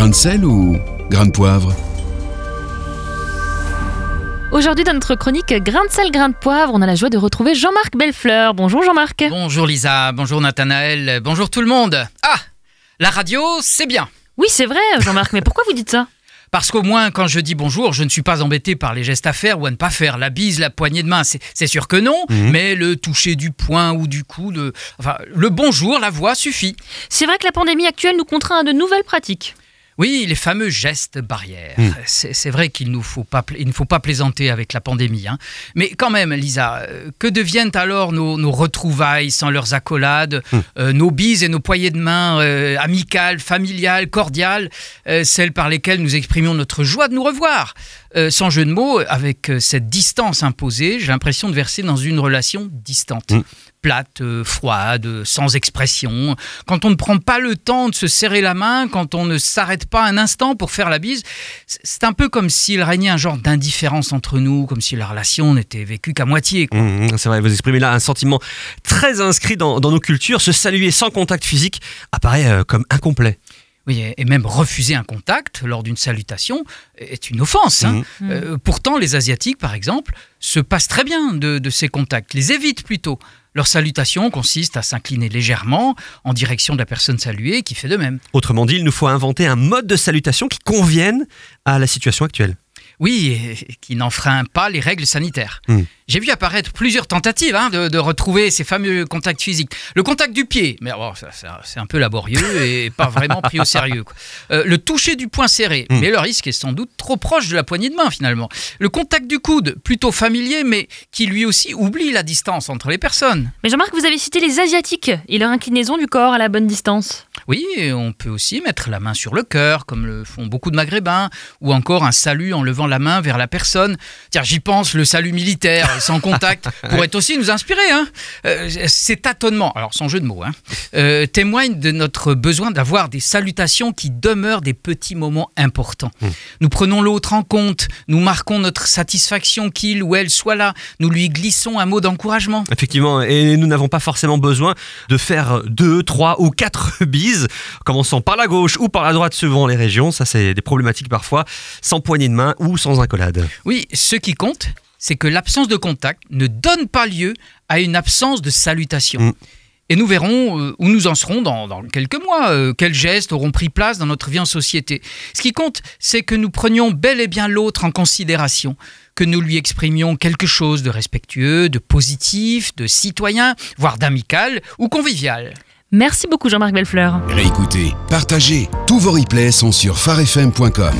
Grain de sel ou grain de poivre Aujourd'hui, dans notre chronique Grain de sel, grain de poivre, on a la joie de retrouver Jean-Marc Bellefleur. Bonjour Jean-Marc. Bonjour Lisa, bonjour Nathanaël, bonjour tout le monde. Ah, la radio, c'est bien. Oui, c'est vrai Jean-Marc, mais pourquoi vous dites ça? Parce qu'au moins, quand je dis bonjour, je ne suis pas embêté par les gestes à faire ou à ne pas faire. La bise, la poignée de main, c'est sûr que non, mais le toucher du poing ou du coude, enfin, le bonjour, la voix suffit. C'est vrai que la pandémie actuelle nous contraint à de nouvelles pratiques. Oui, les fameux gestes barrières. C'est c'est vrai qu'il nous faut pas, pla- il ne faut pas plaisanter avec la pandémie. hein. Mais quand même, Lisa, euh, que deviennent alors nos, nos retrouvailles sans leurs accolades, euh, nos bises et nos poignées de main euh, amicales, familiales, cordiales, euh, celles par lesquelles nous exprimions notre joie de nous revoir? Sans jeu de mots, avec cette distance imposée, j'ai l'impression de verser dans une relation distante. Plate, euh, froide, euh, sans expression. Quand on ne prend pas le temps de se serrer la main, quand on ne s'arrête pas un instant pour faire la bise, c'est un peu comme s'il régnait un genre d'indifférence entre nous, comme si la relation n'était vécue qu'à moitié. quoi. Mmh, c'est vrai, vous exprimez là un sentiment très inscrit dans, dans nos cultures. Se saluer sans contact physique apparaît euh, comme incomplet. Et même refuser un contact lors d'une salutation est une offense. hein. Mhm. Euh, pourtant, les Asiatiques, par exemple, se passent très bien de, de ces contacts, les évitent plutôt. Leur salutation consiste à s'incliner légèrement en direction de la personne saluée qui fait de même. Autrement dit, il nous faut inventer un mode de salutation qui convienne à la situation actuelle. Oui, qui n'enfreint pas les règles sanitaires. Hmm. J'ai vu apparaître plusieurs tentatives hein, de, de retrouver ces fameux contacts physiques. Le contact du pied, mais bon, ça, c'est un peu laborieux et pas vraiment pris au sérieux. quoi. Euh, le toucher du poing serré, Hmm. mais le risque est sans doute trop proche de la poignée de main finalement. Le contact du coude, plutôt familier, mais qui lui aussi oublie la distance entre les personnes. Mais Jean-Marc, vous avez cité les Asiatiques et leur inclinaison du corps à la bonne distance. Oui, on peut aussi mettre la main sur le cœur, comme le font beaucoup de Maghrébins, ou encore un salut en levant la main vers la personne. Tiens, j'y pense, le salut militaire sans contact pourrait aussi nous inspirer. Hein Euh, ces tâtonnements, alors sans jeu de mots, hein, euh, témoignent de notre besoin d'avoir des salutations qui demeurent des petits moments importants. Nous prenons l'autre en compte, nous marquons notre satisfaction qu'il ou elle soit là, nous lui glissons un mot d'encouragement. Effectivement, et nous n'avons pas forcément besoin de faire deux, trois ou quatre bises, commençant par la gauche ou par la droite suivant les régions. Ça, c'est des problématiques parfois, sans poignée de main ou sans accolade. Oui, ce qui compte, c'est que l'absence de contact ne donne pas lieu à une absence de salutation. Mm. Et nous verrons euh, où nous en serons dans, dans quelques mois, euh, quels gestes auront pris place dans notre vie en société. Ce qui compte, c'est que nous prenions bel et bien l'autre en considération, que nous lui exprimions quelque chose de respectueux, de positif, de citoyen, voire d'amical ou convivial. Merci beaucoup Jean-Marc Bellefleur. Réécoutez, partagez. Tous vos replays sont sur farfm.com.